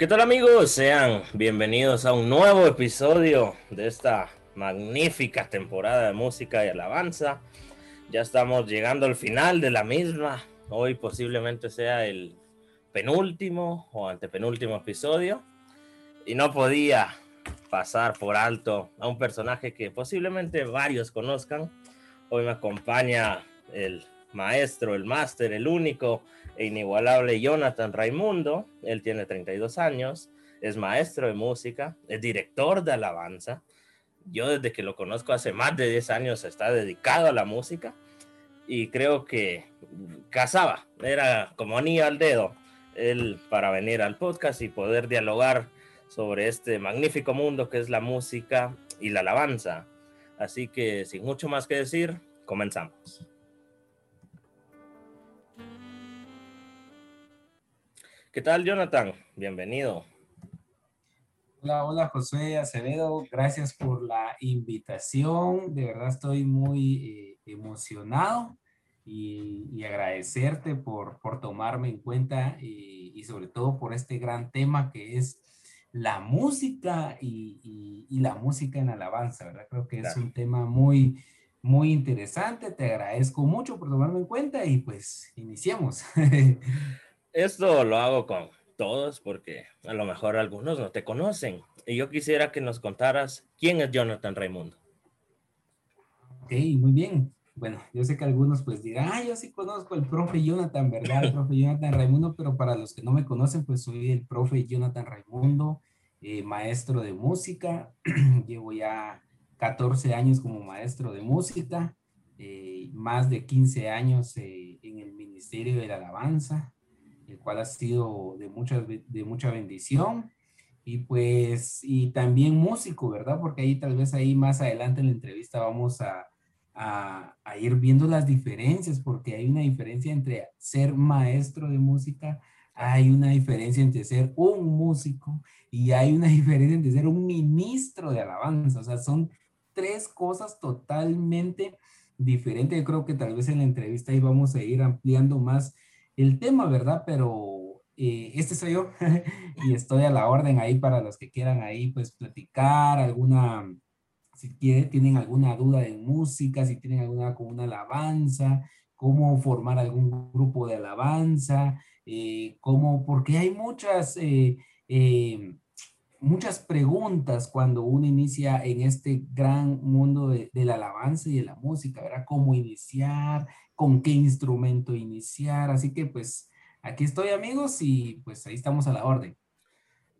¿Qué tal amigos? Sean bienvenidos a un nuevo episodio de esta magnífica temporada de música y alabanza. Ya estamos llegando al final de la misma. Hoy posiblemente sea el penúltimo o antepenúltimo episodio. Y no podía pasar por alto a un personaje que posiblemente varios conozcan. Hoy me acompaña el maestro, el máster, el único inigualable Jonathan Raimundo. Él tiene 32 años, es maestro de música, es director de alabanza. Yo desde que lo conozco hace más de 10 años está dedicado a la música y creo que casaba, era como anillo al dedo él para venir al podcast y poder dialogar sobre este magnífico mundo que es la música y la alabanza. Así que sin mucho más que decir, comenzamos. ¿Qué tal, Jonathan? Bienvenido. Hola, hola, José Acevedo. Gracias por la invitación. De verdad estoy muy eh, emocionado y, agradecerte por, por tomarme en cuenta y, y, sobre todo por este gran tema que es la música y, y la música en alabanza, ¿verdad? Creo que es un tema muy, muy interesante. Te agradezco mucho por tomarme en cuenta y pues iniciemos. Esto lo hago con todos porque a lo mejor algunos no te conocen. Y yo quisiera que nos contaras quién es Jonathan Raimundo. Ok, muy bien. Bueno, yo sé que algunos pues dirán, ah, yo sí conozco al profe Jonathan, ¿verdad? El profe Jonathan Raimundo, pero para los que no me conocen, pues soy el profe Jonathan Raimundo, eh, maestro de música. Llevo ya 14 años como maestro de música, eh, más de 15 años eh, en el Ministerio de la Alabanza el cual ha sido de, mucha, de mucha bendición. Y pues, y también músico, ¿verdad? Porque ahí tal vez ahí más adelante en la entrevista vamos a, a, a ir viendo las diferencias, porque hay una diferencia entre ser maestro de música, hay una diferencia entre ser un músico y hay una diferencia entre ser un ministro de alabanza. O sea, son tres cosas totalmente diferentes. Yo creo que tal vez en la entrevista ahí vamos a ir ampliando más el tema, ¿verdad? Pero eh, este soy yo y estoy a la orden ahí para los que quieran ahí pues platicar alguna, si quieren, tienen alguna duda de música, si tienen alguna con una alabanza, cómo formar algún grupo de alabanza, eh, cómo, porque hay muchas, eh, muchas preguntas cuando uno inicia en este gran mundo de, de, la alabanza y de la música, ¿verdad? ¿Cómo iniciar? Con qué instrumento iniciar. Así que pues aquí estoy amigos y pues ahí estamos a la orden.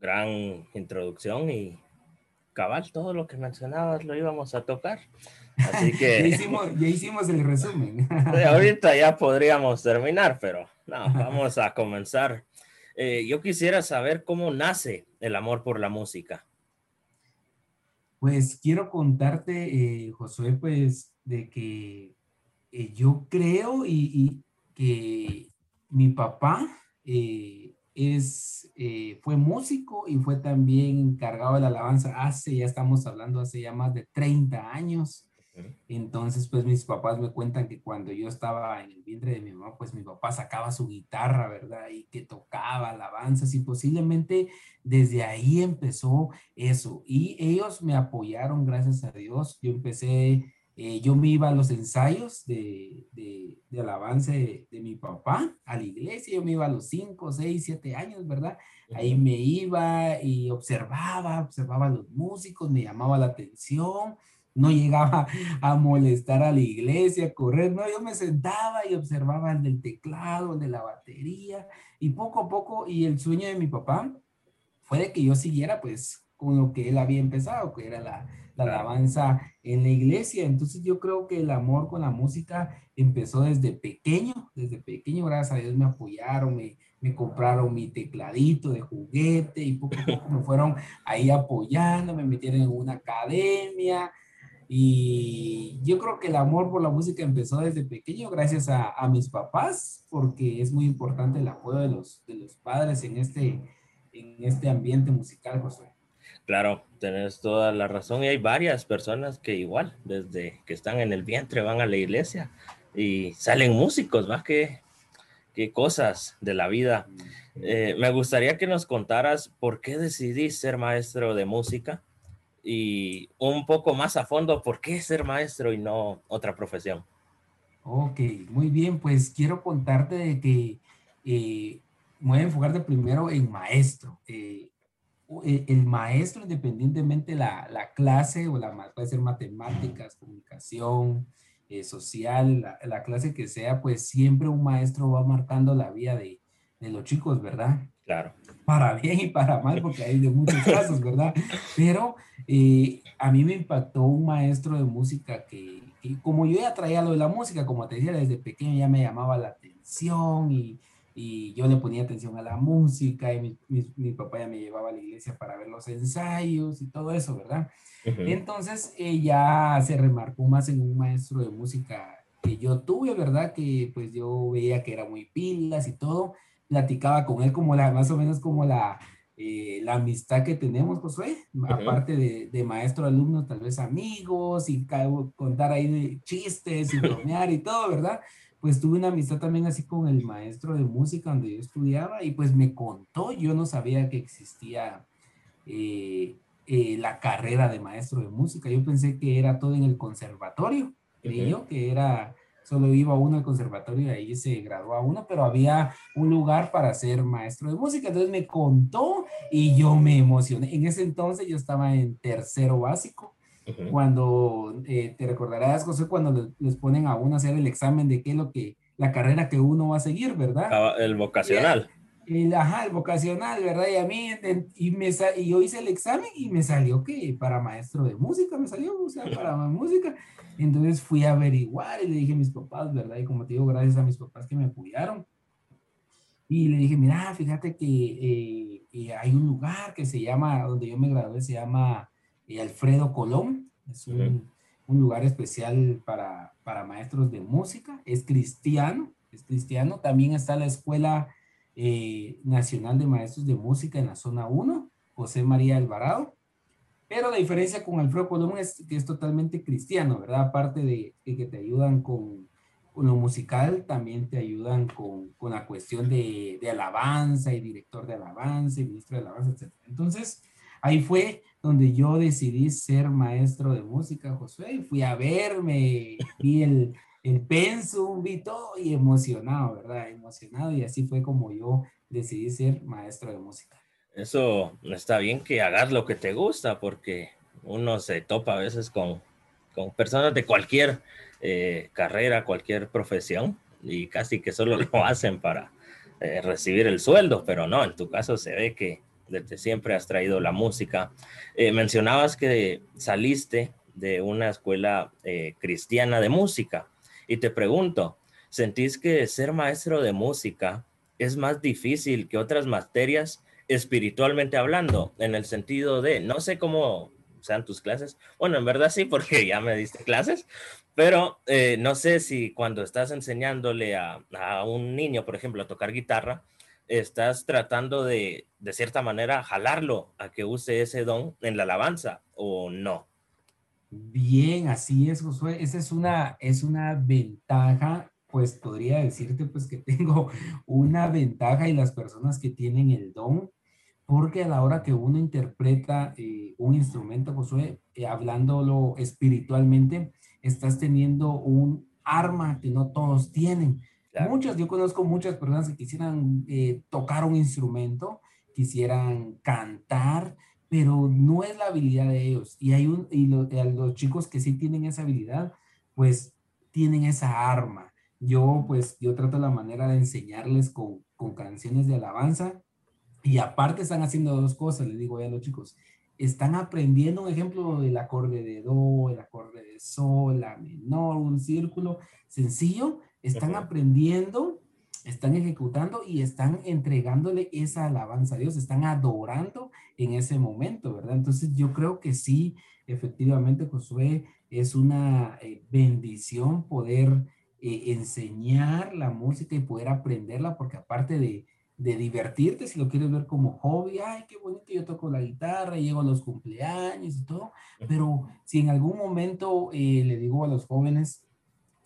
Gran introducción y cabal, todo lo que mencionabas lo íbamos a tocar. Así que... ya, hicimos, el resumen. ahorita ya podríamos terminar, pero no, vamos a comenzar. Eh, yo quisiera saber cómo nace el amor por la música. Pues quiero contarte, eh, Josué, pues de que eh, yo creo y, que mi papá eh, es, eh, fue músico y fue también encargado de la alabanza hace, ya estamos hablando hace ya más de 30 años. Entonces, pues mis papás me cuentan que cuando yo estaba en el vientre de mi mamá, pues mi papá sacaba su guitarra, ¿verdad? Y que tocaba alabanzas y posiblemente desde ahí empezó eso. Y ellos me apoyaron, gracias a Dios. Yo empecé eh, yo me iba a los ensayos de, de, de alabanza de, mi papá a la iglesia, yo me iba a los 5, 6, 7 años, ¿verdad? Ahí me iba y observaba, observaba a los músicos, me llamaba la atención, no llegaba a molestar a la iglesia, a correr, no, yo me sentaba y observaba el del teclado, el de la batería, y poco a poco, y el sueño de mi papá fue de que yo siguiera pues con lo que él había empezado, que era la, alabanza en la iglesia. Entonces yo creo que el amor con la música empezó desde pequeño, desde pequeño, gracias a Dios me apoyaron, me, me compraron mi tecladito de juguete y poco a poco me fueron ahí apoyando, me metieron en una academia. Y yo creo que el amor por la música empezó desde pequeño gracias a, a mis papás, porque es muy importante el apoyo de los, de los padres en este, en este ambiente musical, José. Claro, tenés toda la razón y hay varias personas que igual, desde que están en el vientre van a la iglesia y salen músicos, ¿va? Qué, qué cosas de la vida. Eh, me gustaría que nos contaras por qué decidí ser maestro de música y un poco más a fondo, por qué ser maestro y no otra profesión. Ok, muy bien, pues quiero contarte de que eh, voy a enfocarte primero en maestro. Eh, eh, el maestro, independientemente la, la clase o la puede ser matemáticas, comunicación, eh, social, la, la, clase que sea, pues siempre un maestro va marcando la vida de, de, los chicos, ¿verdad? Claro. Para bien y para mal, porque hay de muchos casos, ¿verdad? Pero eh, a mí me impactó un maestro de música que, que, como yo ya traía lo de la música, como te decía, desde pequeño ya me llamaba la atención y y yo le ponía atención a la música y mi, mi, mi, papá ya me llevaba a la iglesia para ver los ensayos y todo eso, ¿verdad? Uh -huh. Entonces ella se remarcó más en un maestro de música que yo tuve, ¿verdad? Que pues yo veía que era muy pilas y todo, platicaba con él como la, más o menos como la, eh, la amistad que tenemos, Josué, uh -huh. aparte de, de maestro-alumno, tal vez amigos y contar ahí de chistes y bromear y todo, ¿verdad? Pues tuve una amistad también así con el maestro de música donde yo estudiaba y pues me contó, yo no sabía que existía eh, eh, la carrera de maestro de música, yo pensé que era todo en el conservatorio, creí yo que era, solo iba uno al conservatorio y ahí se graduó a uno, pero había un lugar para ser maestro de música, entonces me contó y yo me emocioné, en ese entonces yo estaba en tercero básico, cuando eh, te recordarás, José, cuando les, les, ponen a uno a hacer el examen de qué es lo que, la carrera que uno va a seguir, ¿verdad? El vocacional. Y, el, ajá, el vocacional, ¿verdad? Y a mí, y, me, y yo hice el examen y me salió que para maestro de música, me salió, o sea, para música. Entonces fui a averiguar y le dije a mis papás, ¿verdad? Y como te digo, gracias a mis papás que me apoyaron. Y le dije, mira, fíjate que eh, eh, hay un lugar que se llama, donde yo me gradué, se llama eh, Alfredo Colón. Es un, uh -huh. un lugar especial para, para, maestros de música. Es cristiano, es cristiano. También está la Escuela eh, Nacional de Maestros de Música en la zona 1, José María Alvarado. Pero la diferencia con Alfredo Colón es que es totalmente cristiano, ¿verdad? Aparte de, de que te ayudan con, con, lo musical, también te ayudan con, con la cuestión de, de, alabanza y director de alabanza y ministro de alabanza, etc. Entonces, ahí fue donde yo decidí ser maestro de música, Josué, y fui a verme, vi el, el pensum, vi todo y emocionado, ¿verdad? Emocionado y así fue como yo decidí ser maestro de música. Eso está bien que hagas lo que te gusta porque uno se topa a veces con, con personas de cualquier eh, carrera, cualquier profesión y casi que solo lo hacen para eh, recibir el sueldo, pero no, en tu caso se ve que desde siempre has traído la música. Eh, mencionabas que saliste de una escuela eh, cristiana de música y te pregunto, ¿sentís que ser maestro de música es más difícil que otras materias espiritualmente hablando? En el sentido de, no sé cómo sean tus clases, bueno, en verdad sí, porque ya me diste clases, pero eh, no sé si cuando estás enseñándole a, a un niño, por ejemplo, a tocar guitarra, estás tratando de, de cierta manera, jalarlo a que use ese don en la alabanza o no. Bien, así es, Josué. Esa es una, es una ventaja, pues podría decirte pues que tengo una ventaja y las personas que tienen el don, porque a la hora que uno interpreta eh, un instrumento, Josué, eh, hablándolo espiritualmente, estás teniendo un arma que no todos tienen. Muchas, yo conozco muchas personas que quisieran eh, tocar un instrumento, quisieran cantar, pero no es la habilidad de ellos. Y hay un, y lo, los chicos que sí tienen esa habilidad, pues tienen esa arma. Yo, pues, yo trato la manera de enseñarles con, con canciones de alabanza y aparte están haciendo dos cosas, les digo a los chicos, están aprendiendo un ejemplo del acorde de do, el acorde de sol, la menor, un círculo sencillo, están aprendiendo, están ejecutando y están entregándole esa alabanza a Dios, están adorando en ese momento, ¿verdad? Entonces yo creo que sí, efectivamente, Josué, es una eh, bendición poder eh, enseñar la música y poder aprenderla, porque aparte de, de divertirte, si lo quieres ver como hobby, ay, qué bonito, yo toco la guitarra, llego a los cumpleaños y todo, pero si en algún momento eh, le digo a los jóvenes,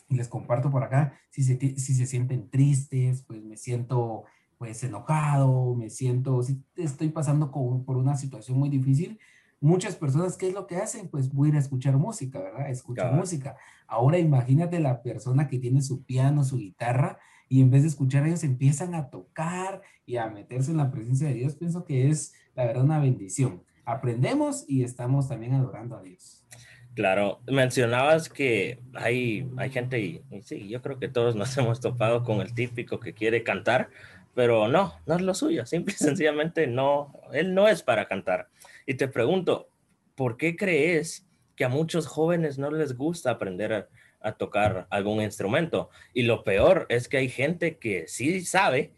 y les comparto por acá, si se, si se sienten tristes, pues me siento pues enojado, me siento, si estoy pasando por una situación muy difícil, muchas personas, ¿qué es lo que hacen? Pues voy a ir a escuchar música, ¿verdad? Escuchar música. Ahora imagínate la persona que tiene su piano, su guitarra, y en vez de escuchar ellos empiezan a tocar y a meterse en la presencia de Dios, pienso que es la verdad una bendición. Aprendemos y estamos también adorando a Dios. Claro, mencionabas que hay, hay gente, y, sí, yo creo que todos nos hemos topado con el típico que quiere cantar, pero no, no es lo suyo, simple y sencillamente no, él no es para cantar. Y te pregunto, ¿por qué crees que a muchos jóvenes no les gusta aprender a, tocar algún instrumento? Y lo peor es que hay gente que sí sabe,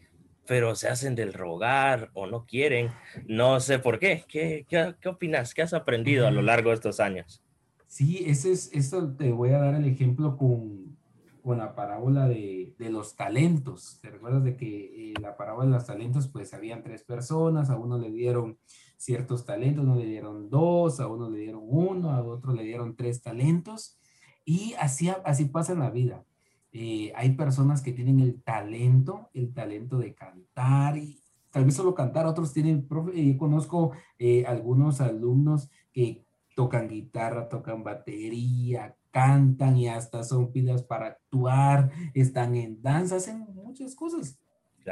pero se hacen del rogar o no quieren. No sé por qué. ¿Qué, qué, opinas? ¿Qué has aprendido a lo largo de estos años? Sí, ese es, eso te voy a dar el ejemplo con, con la parábola de, de, los talentos. ¿Te recuerdas de que en la parábola de los talentos, pues habían tres personas, a uno le dieron ciertos talentos, uno le dieron dos, a uno le dieron uno, a otro le dieron tres talentos. Y así, así pasa en la vida. Eh, hay personas que tienen el talento, el talento de cantar y tal vez solo cantar, otros tienen, eh, yo conozco eh, algunos alumnos que tocan guitarra, tocan batería, cantan y hasta son pilas para actuar, están en danza, hacen muchas cosas.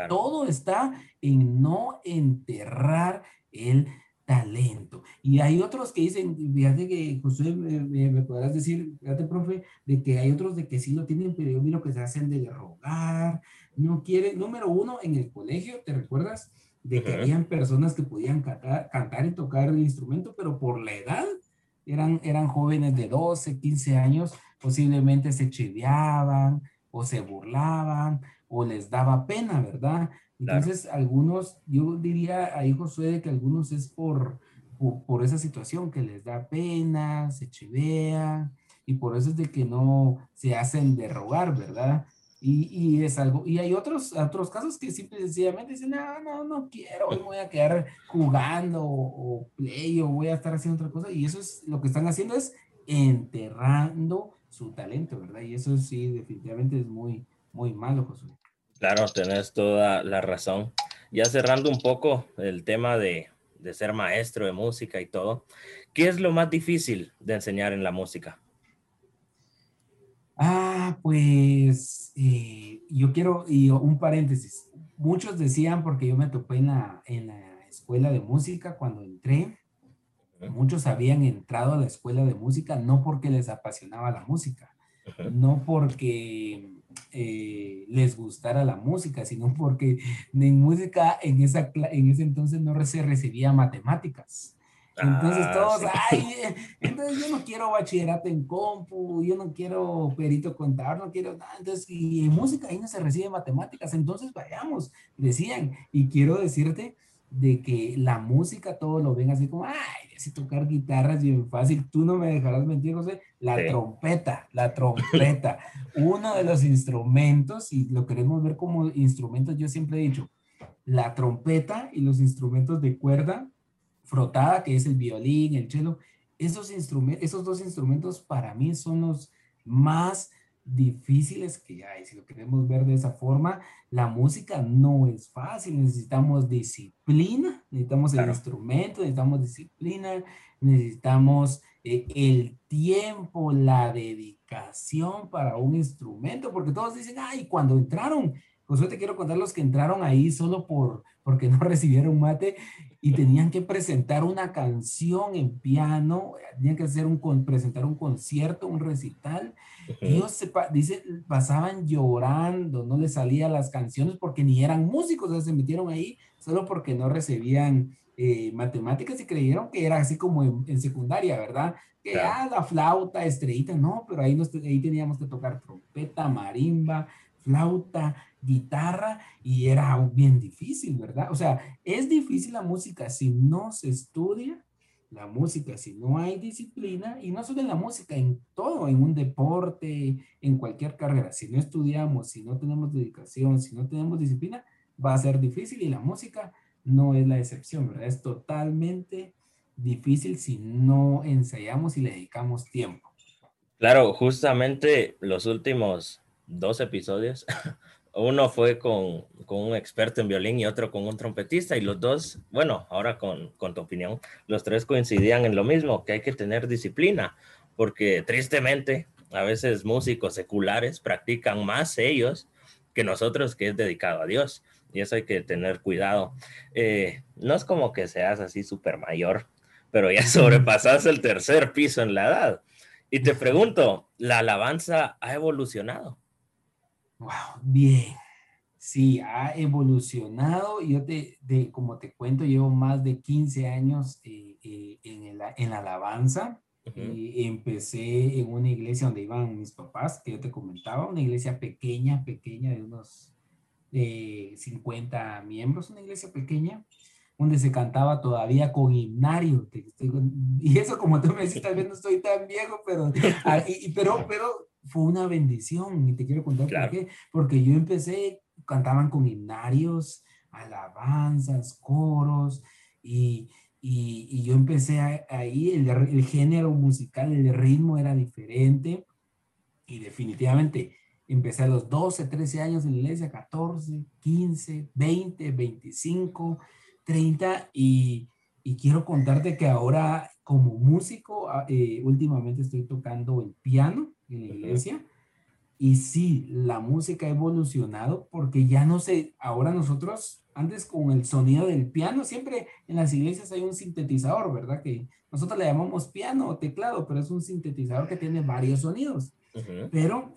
Todo está en no enterrar el talento. Y hay otros que dicen, fíjate que José, me, podrás decir, fíjate, profe, de que hay otros de que sí lo tienen, pero yo miro que se hacen de rogar, no quieren, número uno, en el colegio, ¿te recuerdas? De que habían personas que podían cantar, cantar y tocar el instrumento, pero por la edad, eran, eran jóvenes de 12, 15 años, posiblemente se chiveaban o se burlaban o les daba pena, ¿verdad? Entonces, algunos, yo diría ahí, Josué, que algunos es por, por, esa situación que les da pena, se chivean, y por eso es de que no se hacen de rogar, ¿verdad? Y, y, es algo, y hay otros, otros casos que simple y sencillamente dicen, no, no, no quiero, hoy voy a quedar jugando o, o, play o voy a estar haciendo otra cosa. Y eso es lo que están haciendo es enterrando su talento, ¿verdad? Y eso sí, definitivamente es muy, muy malo, Josué. Claro, tenés toda la razón. Ya cerrando un poco el tema de, de ser maestro de música y todo, ¿qué es lo más difícil de enseñar en la música? Ah, pues eh, yo quiero, y un paréntesis, muchos decían, porque yo me topé en la, en la escuela de música cuando entré, muchos habían entrado a la escuela de música no porque les apasionaba la música, no porque eh, les gustara la música, sino porque en música en, esa, en ese entonces no se recibía matemáticas. Entonces ah, todos, ay, eh, entonces yo no quiero bachillerato en compu, yo no quiero perito contador, no quiero nada. Entonces, y en música ahí no se recibe matemáticas, entonces vayamos, decían. Y quiero decirte de que la música todo lo ven así como, ay, si tocar guitarras bien fácil, tú no me dejarás mentir, José, la trompeta, la trompeta, uno de los instrumentos, y lo queremos ver como instrumentos, yo siempre he dicho, la trompeta y los instrumentos de cuerda frotada, que es el violín, el cello, esos, instrumentos, esos dos instrumentos para mí son los más difíciles que hay. Si lo queremos ver de esa forma, la música no es fácil. Necesitamos disciplina, necesitamos el instrumento, necesitamos disciplina, necesitamos eh, el tiempo, la dedicación para un instrumento, porque todos dicen, ay, cuando entraron, pues te quiero contar los que entraron ahí solo por, porque no recibieron mate y tenían que presentar una canción en piano, tenían que hacer un, presentar un concierto, un recital. Ellos se, dice, pasaban llorando, no les salían las canciones porque ni eran músicos, o sea, se metieron ahí solo porque no recibían eh, matemáticas y creyeron que era así como en, secundaria, ¿verdad? Que ah, la flauta, estrellita, no, pero ahí, ahí teníamos que tocar trompeta, marimba, flauta, guitarra y era bien difícil, ¿verdad? O sea, es difícil la música si no se estudia la música, si no hay disciplina, y no solo en la música, en todo, en un deporte, en cualquier carrera, si no estudiamos, si no tenemos dedicación, si no tenemos disciplina, va a ser difícil y la música no es la excepción, ¿verdad? Es totalmente difícil si no ensayamos y le dedicamos tiempo. Claro, justamente los últimos dos episodios uno fue con, con, un experto en violín y otro con un trompetista y los dos, bueno, ahora con, con tu opinión, los tres coincidían en lo mismo, que hay que tener disciplina, porque tristemente a veces músicos seculares practican más ellos que nosotros que es dedicado a Dios. Y eso hay que tener cuidado. Eh, no es como que seas así súper mayor, pero ya sobrepasas el tercer piso en la edad. Y te pregunto, ¿la alabanza ha evolucionado? Wow, bien. Sí, ha evolucionado. Yo te, de, como te cuento, llevo más de 15 años eh, eh, en, en la alabanza y empecé en una iglesia donde iban mis papás, que yo te comentaba, una iglesia pequeña, pequeña, de unos 50 miembros, una iglesia pequeña, donde se cantaba todavía con himnario. Y eso, como tú me decís, tal vez no estoy tan viejo, pero, ah, pero, pero fue una bendición. Y te quiero contar por qué. Porque yo empecé, cantaban con himnarios, alabanzas, coros, y, y, yo empecé ahí, el, el, género musical, el ritmo era diferente y definitivamente empecé a los 12, 13 años en la iglesia, 14, 15, 20, 25, 30 y, y quiero contarte que ahora como músico, ah, eh, últimamente estoy tocando el piano en la iglesia. Y sí, la música ha evolucionado porque ya no sé, ahora nosotros antes con el sonido del piano, siempre en las iglesias hay un sintetizador, ¿verdad? Que nosotros le llamamos piano o teclado, pero es un sintetizador que tiene varios sonidos. Pero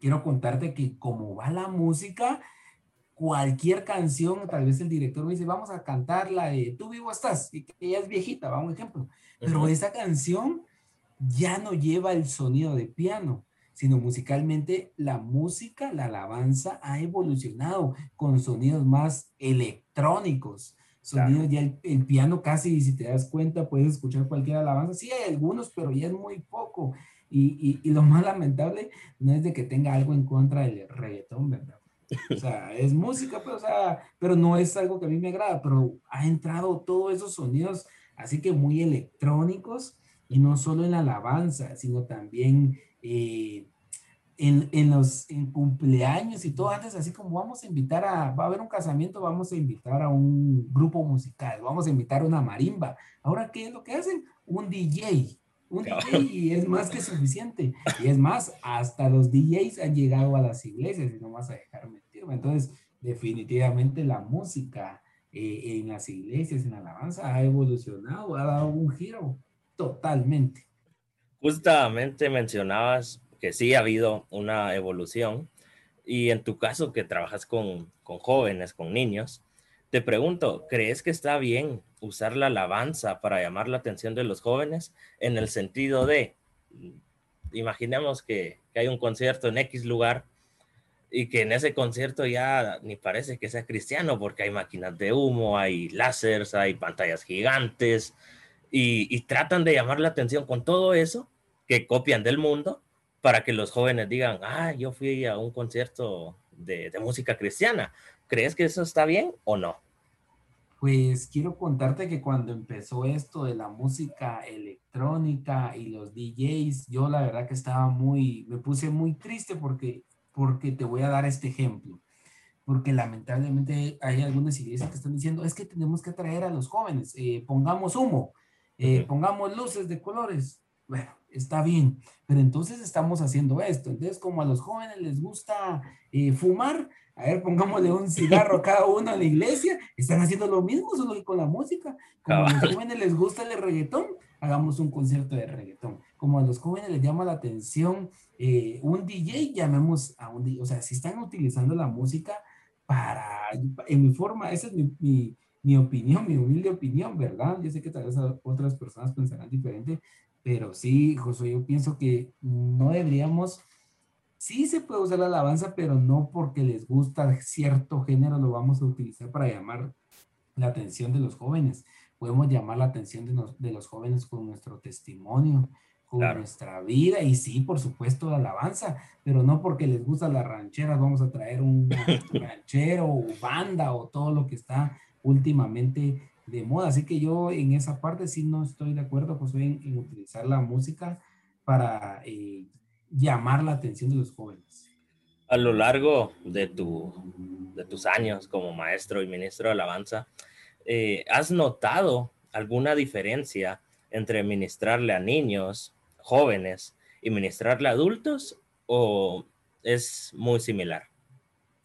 quiero contarte que como va la música, cualquier canción, tal vez el director me dice, vamos a cantar la de Tú vivo estás, y que ella es viejita, va un ejemplo. Pero esa canción ya no lleva el sonido de piano sino musicalmente la música, la alabanza ha evolucionado con sonidos más electrónicos. Sonidos ya el, piano casi, si te das cuenta, puedes escuchar cualquier alabanza. Sí hay algunos, pero ya es muy poco. Y, y, lo más lamentable no es de que tenga algo en contra del reggaetón, ¿verdad? O sea, es música, pero, pues, o sea, pero no es algo que a mí me agrada, pero ha entrado todos esos sonidos, así que muy electrónicos, y no solo en la alabanza, sino también eh, en, en, los en cumpleaños y todo, antes así como vamos a invitar a, va a haber un casamiento, vamos a invitar a un grupo musical, vamos a invitar a una marimba. Ahora, ¿qué es lo que hacen? Un DJ. Un DJ y es más que suficiente. Y es más, hasta los DJs han llegado a las iglesias y no vas a dejar mentirme. Entonces, definitivamente la música eh, en las iglesias, en la alabanza, ha evolucionado, ha dado un giro totalmente. Justamente mencionabas que sí ha habido una evolución y en tu caso que trabajas con, con jóvenes, con niños, te pregunto, ¿crees que está bien usar la alabanza para llamar la atención de los jóvenes en el sentido de, imaginemos que, que, hay un concierto en X lugar y que en ese concierto ya ni parece que sea cristiano porque hay máquinas de humo, hay láseres, hay pantallas gigantes y, y tratan de llamar la atención con todo eso que copian del mundo para que los jóvenes digan, ah, yo fui a un concierto de, música cristiana. ¿Crees que eso está bien o no? Pues quiero contarte que cuando empezó esto de la música electrónica y los DJs, yo la verdad que estaba muy, me puse muy triste porque, porque te voy a dar este ejemplo. Porque lamentablemente hay algunas iglesias que están diciendo, es que tenemos que atraer a los jóvenes, eh, pongamos humo, eh, pongamos luces de colores. Bueno, está bien, pero entonces estamos haciendo esto. Entonces, como a los jóvenes les gusta eh, fumar, a ver, pongámosle un cigarro a cada uno a la iglesia, están haciendo lo mismo, solo que con la música. Como a los jóvenes les gusta el reggaetón, hagamos un concierto de reggaetón. Como a los jóvenes les llama la atención eh, un DJ, llamemos a un DJ. O sea, si están utilizando la música para, en mi forma, esa es mi, mi opinión, mi humilde opinión, ¿verdad? Yo sé que tal vez otras personas pensarán diferente, pero sí, José, yo pienso que no deberíamos, sí se puede usar la alabanza, pero no porque les gusta cierto género lo vamos a utilizar para llamar la atención de los jóvenes. Podemos llamar la atención de, los jóvenes con nuestro testimonio, con nuestra vida y sí, por supuesto, la alabanza, pero no porque les gusta la ranchera, vamos a traer un ranchero o banda o todo lo que está últimamente de moda. Así que yo en esa parte sí no estoy de acuerdo, José, en, utilizar la música para eh, llamar la atención de los jóvenes. A lo largo de, tu, de tus años como maestro y ministro de alabanza, eh, ¿has notado alguna diferencia entre ministrarle a niños, jóvenes y ministrarle a adultos o es muy similar?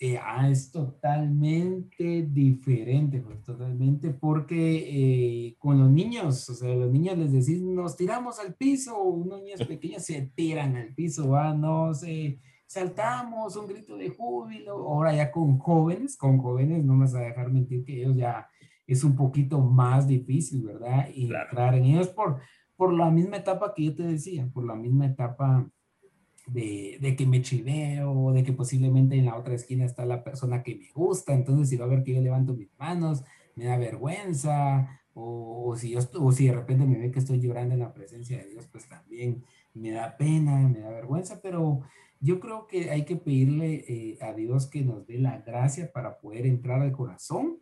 Eh, ah, es totalmente diferente, pues, totalmente, porque eh, con los niños, o sea, los niños les decís, nos tiramos al piso, unos niños pequeños se tiran al piso, va, no sé, saltamos, un grito de júbilo, ahora ya con jóvenes, con jóvenes, no me vas a dejar mentir que ellos ya es un poquito más difícil, ¿verdad? Y entrar en ellos por, por la misma etapa que yo te decía, por la misma etapa de, de, que me chiveo, de que posiblemente en la otra esquina está la persona que me gusta, entonces si va a ver que yo levanto mis manos, me da vergüenza, o, si yo, o si de repente me ve que estoy llorando en la presencia de Dios, pues también me da pena, me da vergüenza, pero yo creo que hay que pedirle eh, a Dios que nos dé la gracia para poder entrar al corazón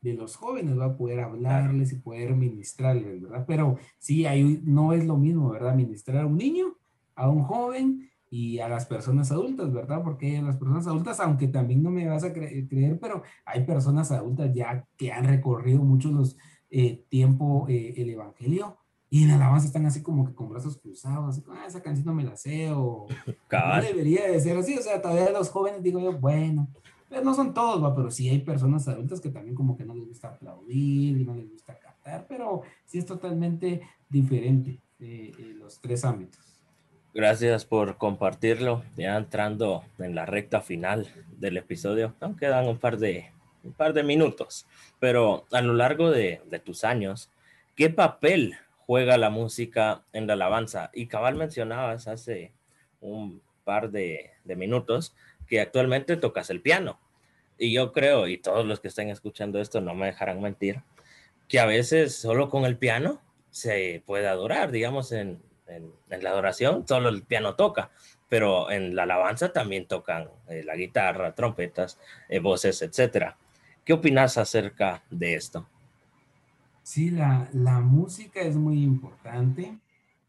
de los jóvenes, va a poder hablarles y poder ministrarles, ¿verdad? Pero sí, ahí no es lo mismo, ¿verdad? Ministrar a un niño, a un joven y a las personas adultas, ¿verdad? Porque las personas adultas, aunque también no me vas a creer, pero hay personas adultas ya que han recorrido mucho los eh, tiempo eh, el evangelio y en alabanza están así como que con brazos cruzados, así como, ah, esa canción no me la sé, o no debería de ser así, o sea, todavía los jóvenes digo yo, bueno, pero no son todos, ¿va? pero sí hay personas adultas que también como que no les gusta aplaudir y no les gusta cantar, pero sí es totalmente diferente eh, los tres ámbitos. Gracias por compartirlo. Ya entrando en la recta final del episodio, aún quedan un par de, un par de minutos, pero a lo largo de, de tus años, ¿qué papel juega la música en la alabanza? Y cabal mencionabas hace un par de, de minutos que actualmente tocas el piano. Y yo creo, y todos los que estén escuchando esto no me dejarán mentir, que a veces solo con el piano se puede adorar, digamos, en, en, la adoración solo el piano toca, pero en la alabanza también tocan eh, la guitarra, trompetas, eh, voces, etcétera. ¿Qué opinas acerca de esto? Sí, la, la música es muy importante,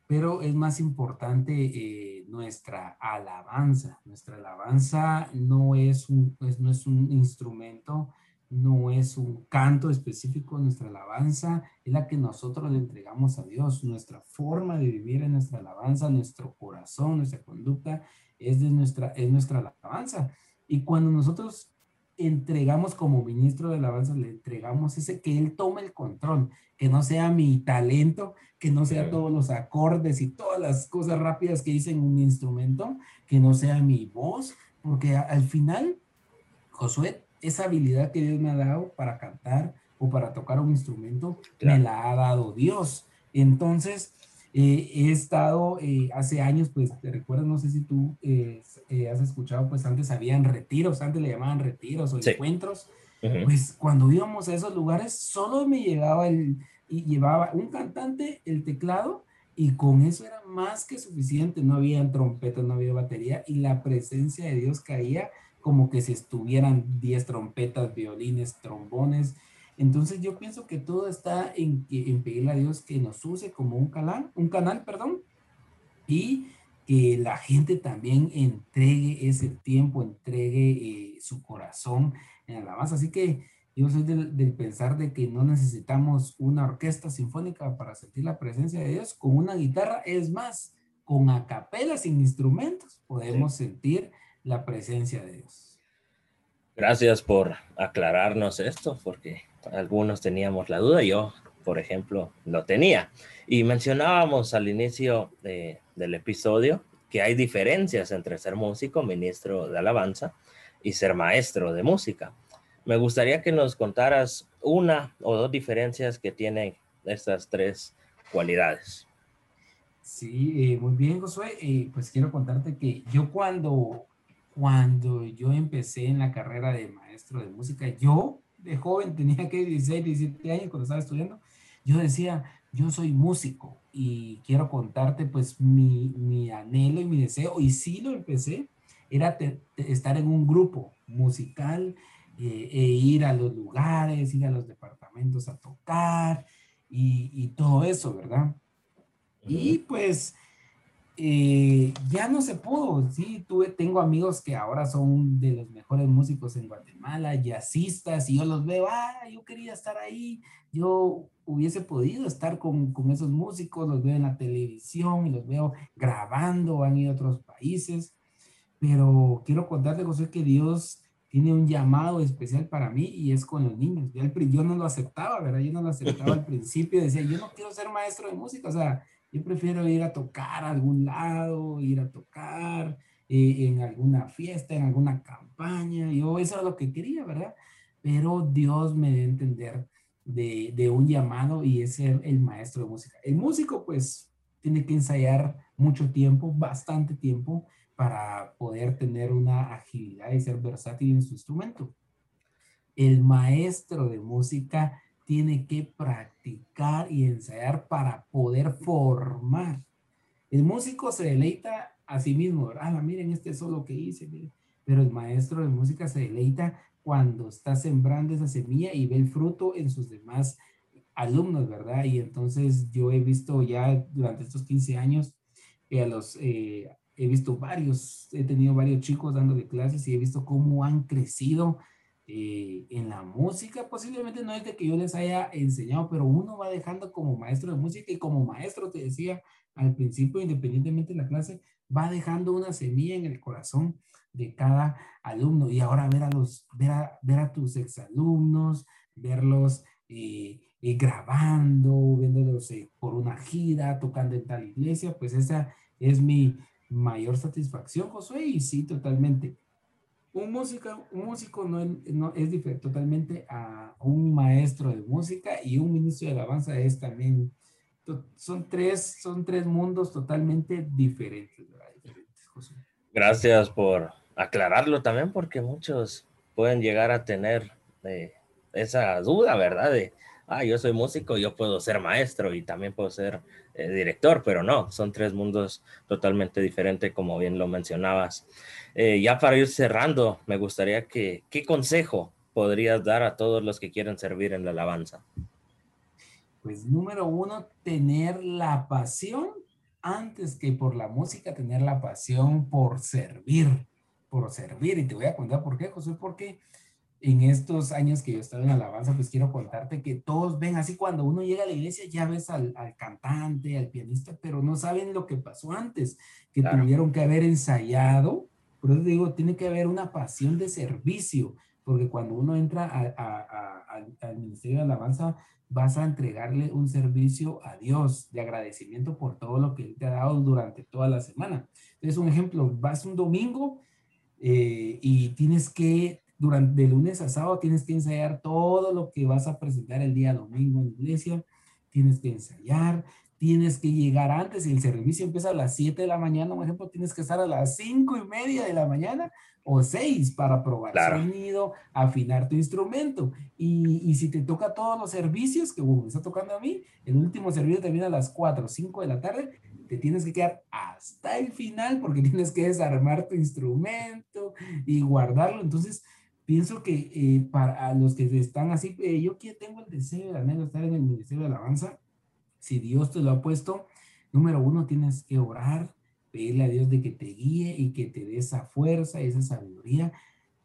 pero es más importante eh, nuestra alabanza. Nuestra alabanza no es un, pues, no es un instrumento no es un canto específico, nuestra alabanza es la que nosotros le entregamos a Dios, nuestra forma de vivir en nuestra alabanza, nuestro corazón, nuestra conducta es de nuestra, es nuestra alabanza. Y cuando nosotros entregamos como ministro de alabanza, le entregamos ese que Él tome el control, que no sea mi talento, que no sea todos los acordes y todas las cosas rápidas que hice en un instrumento, que no sea mi voz, porque al final, Josué esa habilidad que Dios me ha dado para cantar o para tocar un instrumento, me la ha dado Dios. Entonces, eh, he estado eh, hace años, pues, te recuerdas, no sé si tú eh, has escuchado, pues antes habían retiros, antes le llamaban retiros o encuentros. Pues cuando íbamos a esos lugares, solo me llegaba el, y llevaba un cantante, el teclado, y con eso era más que suficiente. No había trompetas, no había batería, y la presencia de Dios caía como que si estuvieran 10 trompetas, violines, trombones. Entonces yo pienso que todo está en, en pedirle a Dios que nos use como un canal, un canal, perdón, y que la gente también entregue ese tiempo, entregue eh, su corazón en alabanza. Así que yo soy del, del, pensar de que no necesitamos una orquesta sinfónica para sentir la presencia de Dios. Con una guitarra, es más, con acapela, sin instrumentos, podemos sentir la presencia de Dios. Gracias por aclararnos esto, porque algunos teníamos la duda, yo, por ejemplo, lo tenía. Y mencionábamos al inicio del episodio que hay diferencias entre ser músico, ministro de alabanza, y ser maestro de música. Me gustaría que nos contaras una o dos diferencias que tienen estas tres cualidades. Sí, eh, muy bien, Josué. Eh, pues quiero contarte que yo cuando cuando yo empecé en la carrera de maestro de música, yo de joven tenía que 16, 17 años cuando estaba estudiando, yo decía, yo soy músico y quiero contarte pues mi, mi anhelo y mi deseo, y sí lo empecé, era estar en un grupo musical eh, e ir a los lugares, ir a los departamentos a tocar y, y todo eso, ¿verdad? Y pues eh, ya no se pudo, sí, tuve, tengo amigos que ahora son de los mejores músicos en Guatemala, jazzistas, y yo los veo, ah, yo quería estar ahí, yo hubiese podido estar con, con esos músicos, los veo en la televisión y los veo grabando, han ido a otros países, pero quiero contarte, José, que Dios tiene un llamado especial para mí y es con los niños. Yo, no lo aceptaba, ¿verdad? Yo no lo aceptaba al principio, decía, yo no quiero ser maestro de música, o sea, yo prefiero ir a tocar a algún lado, ir a tocar eh, en alguna fiesta, en alguna campaña. Yo eso era lo que quería, ¿verdad? Pero Dios me dio a entender de, de un llamado y es ser el maestro de música. El músico, pues, tiene que ensayar mucho tiempo, bastante tiempo, para poder tener una agilidad y ser versátil en su instrumento. El maestro de música tiene que practicar y ensayar para poder formar. El músico se deleita a sí mismo, ah, miren este solo que hice, pero el maestro de música se deleita cuando está sembrando esa semilla y ve el fruto en sus demás alumnos, ¿verdad? Y entonces yo he visto ya durante estos 15 años a los, eh, he visto varios, he tenido varios chicos dándole clases y he visto cómo han crecido eh, en la música, posiblemente no es de que yo les haya enseñado, pero uno va dejando como maestro de música y como maestro, te decía al principio, independientemente de la clase, va dejando una semilla en el corazón de cada alumno. Y ahora ver a los, ver a, ver a tus exalumnos, verlos eh, eh, grabando, viéndolos por una gira, tocando en tal iglesia, pues esa es mi mayor satisfacción, Josué, y sí, totalmente un músico, un músico no, no es diferente totalmente a un maestro de música y un ministro de alabanza es también, son tres, son tres mundos totalmente diferentes. Gracias por aclararlo también porque muchos pueden llegar a tener eh, esa duda, ¿verdad? De, ah, yo soy músico, yo puedo ser maestro y también puedo ser eh, director, pero no, son tres mundos totalmente diferentes, como bien lo mencionabas. Eh, ya para ir cerrando, me gustaría que, ¿qué consejo podrías dar a todos los que quieren servir en la alabanza? Pues número uno, tener la pasión antes que por la música, tener la pasión por servir, por servir. Y te voy a contar por qué, José, porque en estos años que yo estaba en alabanza, pues quiero contarte que todos ven así cuando uno llega a la iglesia, ya ves al, cantante, al pianista, pero no saben lo que pasó antes, que tuvieron que haber ensayado. Por eso digo, tiene que haber una pasión de servicio, porque cuando uno entra al ministerio de alabanza, vas a entregarle un servicio a Dios de agradecimiento por todo lo que Él te ha dado durante toda la semana. Entonces, un ejemplo, vas un domingo eh, y tienes que durante de lunes a sábado tienes que ensayar todo lo que vas a presentar el día domingo en la iglesia, tienes que ensayar, tienes que llegar antes, y el servicio empieza a las 7 de la mañana, por ejemplo, tienes que estar a las 5 y media de la mañana o 6 para probar el sonido, afinar tu instrumento. Y, y, si te toca todos los servicios, que me está tocando a mí, el último servicio termina a las 4 o 5 de la tarde, te tienes que quedar hasta el final porque tienes que desarmar tu instrumento y guardarlo. Entonces, pienso que eh, para los que están así, eh, yo que tengo el deseo, de anhelo estar en el Ministerio de Alabanza, si Dios te lo ha puesto, número uno, tienes que orar, pedirle a Dios de que te guíe y que te dé esa fuerza, esa sabiduría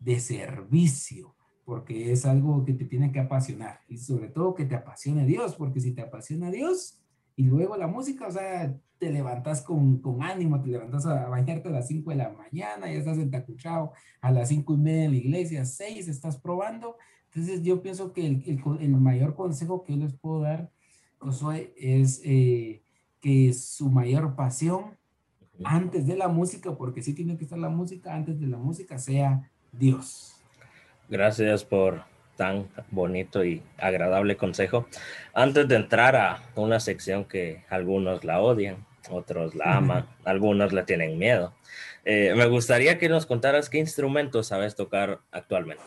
de servicio, porque es algo que te tiene que apasionar y sobre todo que te apasione Dios, porque si te apasiona Dios y luego la música, o sea, te levantas con, con, ánimo, te levantas a bañarte a las 5 de la mañana, ya estás entacuchado a las 5 y media en la iglesia, 6 estás probando. Entonces yo pienso que el, el, el mayor consejo que yo les puedo dar, Josué, es eh, que su mayor pasión antes de la música, porque sí tiene que estar la música, antes de la música sea Dios. Gracias por tan bonito y agradable consejo. Antes de entrar a una sección que algunos la odian, otros la aman, algunos le tienen miedo, eh, me gustaría que nos contaras qué instrumentos sabes tocar actualmente.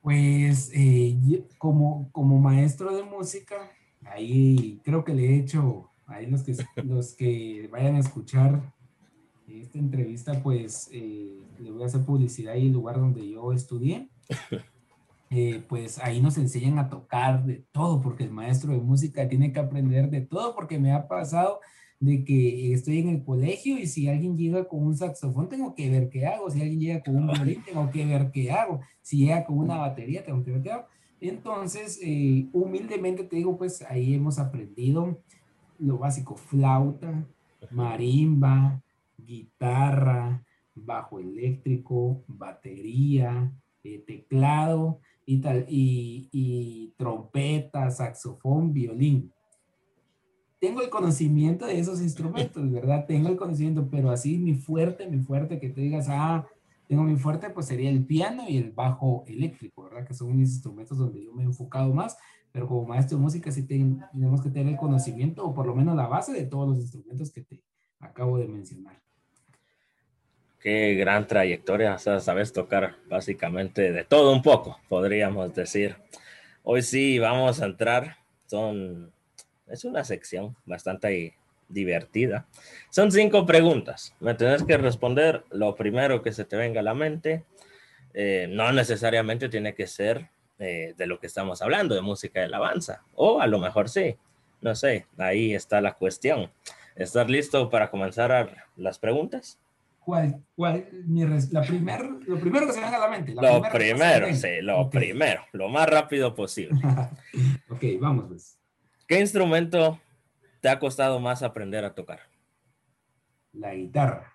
Pues eh, como, como maestro de música, ahí creo que le he hecho, ahí los que, los que vayan a escuchar esta entrevista, pues eh, le voy a hacer publicidad ahí el lugar donde yo estudié. Eh, pues ahí nos enseñan a tocar de todo, porque el maestro de música tiene que aprender de todo, porque me ha pasado de que estoy en el colegio y si alguien llega con un saxofón, tengo que ver qué hago. Si alguien llega con un violín, tengo que ver qué hago. Si llega con una batería, tengo que ver qué hago. Entonces, eh, humildemente te digo, pues ahí hemos aprendido lo básico, flauta, marimba, guitarra, bajo eléctrico, batería, eh, teclado y, tal, y, y trompeta, saxofón, violín tengo el conocimiento de esos instrumentos, ¿verdad? Tengo el conocimiento, pero así mi fuerte, mi fuerte, que te digas, ah, tengo mi fuerte, pues sería el piano y el bajo eléctrico, ¿verdad? Que son mis instrumentos donde yo me he enfocado más, pero como maestro de música sí tenemos que tener el conocimiento o por lo menos la base de todos los instrumentos que te acabo de mencionar. Qué gran trayectoria, sabes tocar básicamente de todo un poco, podríamos decir. Hoy sí vamos a entrar, son es una sección bastante divertida. Son cinco preguntas. Me tenés que responder lo primero que se te venga a la mente. Eh, no necesariamente tiene que ser eh, de lo que estamos hablando, de música de alabanza. O a lo mejor sí. No sé, ahí está la cuestión. ¿Estás listo para comenzar las preguntas? ¿Cuál? cuál la primer, lo primero que se venga a la mente. lo primero, sí, lo primero, lo más rápido posible. ok, vamos pues. ¿Qué instrumento te ha costado más aprender a tocar? La guitarra.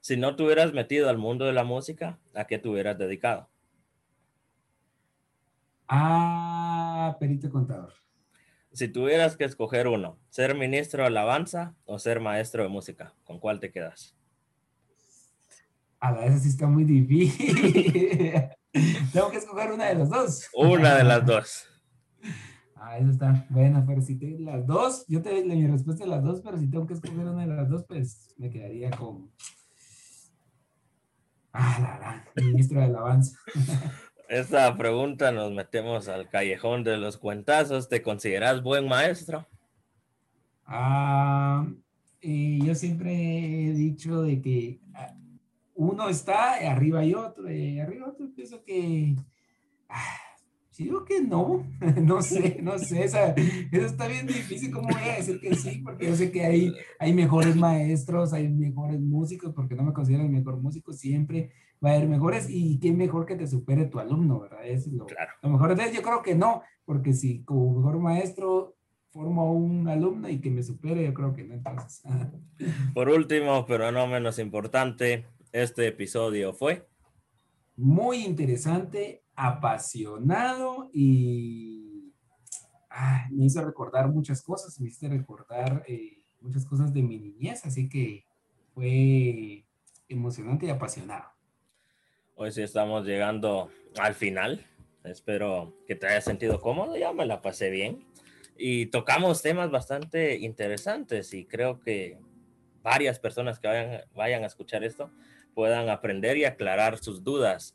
Si no te hubieras metido al mundo de la música, ¿a qué te hubieras dedicado? Ah, perito contador. Si tuvieras que escoger uno, ser ministro de alabanza o ser maestro de música, ¿con cuál te quedas? A la vez sí está muy difícil. Tengo que escoger una de las dos. Una de las dos. Ah, eso está bueno, pero si te las dos, yo te doy mi respuesta a las dos, pero si tengo que escoger una de las dos, pues me quedaría con. Ah, la, la ministro de alabanza. Esta pregunta nos metemos al callejón de los cuentazos. ¿Te consideras buen maestro? Ah, y yo siempre he dicho de que ah, uno está arriba y otro, y arriba otro. Pienso que ah, Sí, digo que no, no sé, no sé, eso está bien difícil, ¿cómo voy a decir que sí? Porque yo sé que hay, hay mejores maestros, hay mejores músicos, porque no me considero el mejor músico, siempre va a haber mejores, y qué mejor que te supere tu alumno, ¿verdad? es lo, claro. lo mejor. Entonces yo creo que no, porque si como mejor maestro formo un alumno y que me supere, yo creo que no, entonces. Por último, pero no menos importante, este episodio fue... Muy interesante, apasionado y me hizo recordar muchas cosas, me hizo recordar eh, muchas cosas de mi niñez, así que fue emocionante y apasionado. Hoy sí estamos llegando al final. Espero que te hayas sentido cómodo, ya me la pasé bien. Y tocamos temas bastante interesantes y creo que varias personas que vayan, vayan a escuchar esto puedan aprender y aclarar sus dudas.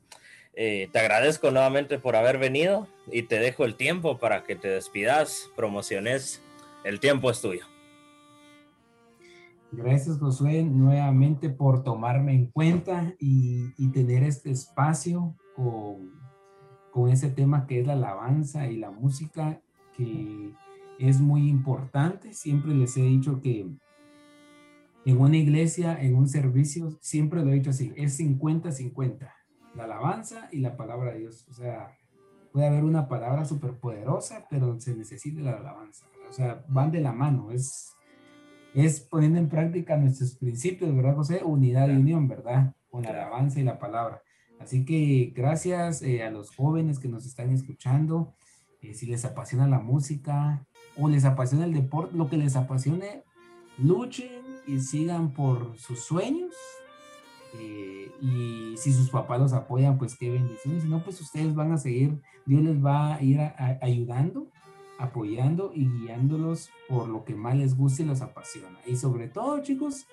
Eh, te agradezco nuevamente por haber venido y te dejo el tiempo para que te despidas, promociones. El tiempo es tuyo. Gracias, Josué, nuevamente por tomarme en cuenta y, tener este espacio con, con, ese tema que es la alabanza y la música, que es muy importante. Siempre les he dicho que en una iglesia, en un servicio, siempre lo he dicho así, es 50-50 la alabanza y la palabra de Dios. O sea, puede haber una palabra súper poderosa, pero se necesita la alabanza. O sea, van de la mano. Es, es poniendo en práctica nuestros principios, ¿verdad, José? Unidad y unión, ¿verdad? Con la alabanza y la palabra. Así que gracias eh, a los jóvenes que nos están escuchando. Eh, si les apasiona la música o les apasiona el deporte, lo que les apasione, luchen y sigan por sus sueños eh, y si sus papás los apoyan, pues qué bendición. Si no, pues ustedes van a seguir, Dios les va a ir ayudando, apoyando y guiándolos por lo que más les guste y los apasiona. Y sobre todo, chicos,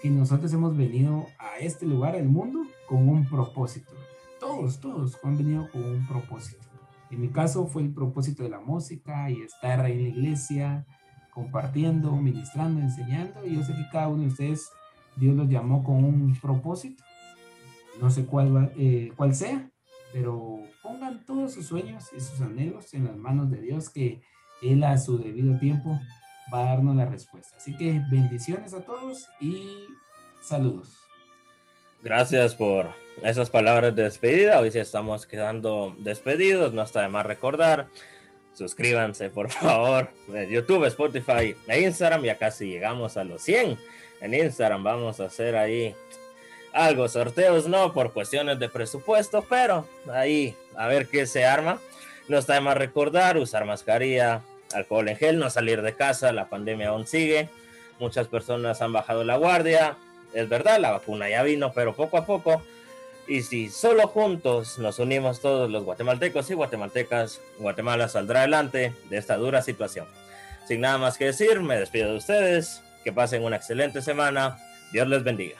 que nosotros hemos venido a este lugar, al mundo, con un propósito. Todos, todos han venido con un propósito. En mi caso fue el propósito de la música y estar ahí en la iglesia, compartiendo, ministrando, enseñando. Y yo sé que cada uno de ustedes Dios los llamó con un propósito. No sé cuál, eh, cuál sea, pero pongan todos sus sueños y sus anhelos en las manos de Dios, que Él a su debido tiempo va a darnos la respuesta. Así que bendiciones a todos y saludos. Gracias por esas palabras de despedida. Hoy sí estamos quedando despedidos. No está de más recordar. Suscríbanse, por favor, YouTube, Spotify e Instagram. Ya casi llegamos a los 100 en Instagram. Vamos a hacer ahí algo, sorteos no, por cuestiones de presupuesto, pero ahí a ver qué se arma. No está de más recordar, usar mascarilla, alcohol en gel, no salir de casa, la pandemia aún sigue. Muchas personas han bajado la guardia. Es verdad, la vacuna ya vino, pero poco a poco. Y si solo juntos nos unimos todos los guatemaltecos y guatemaltecas, Guatemala saldrá adelante de esta dura situación. Sin nada más que decir, me despido de ustedes. Que pasen una excelente semana. Dios les bendiga.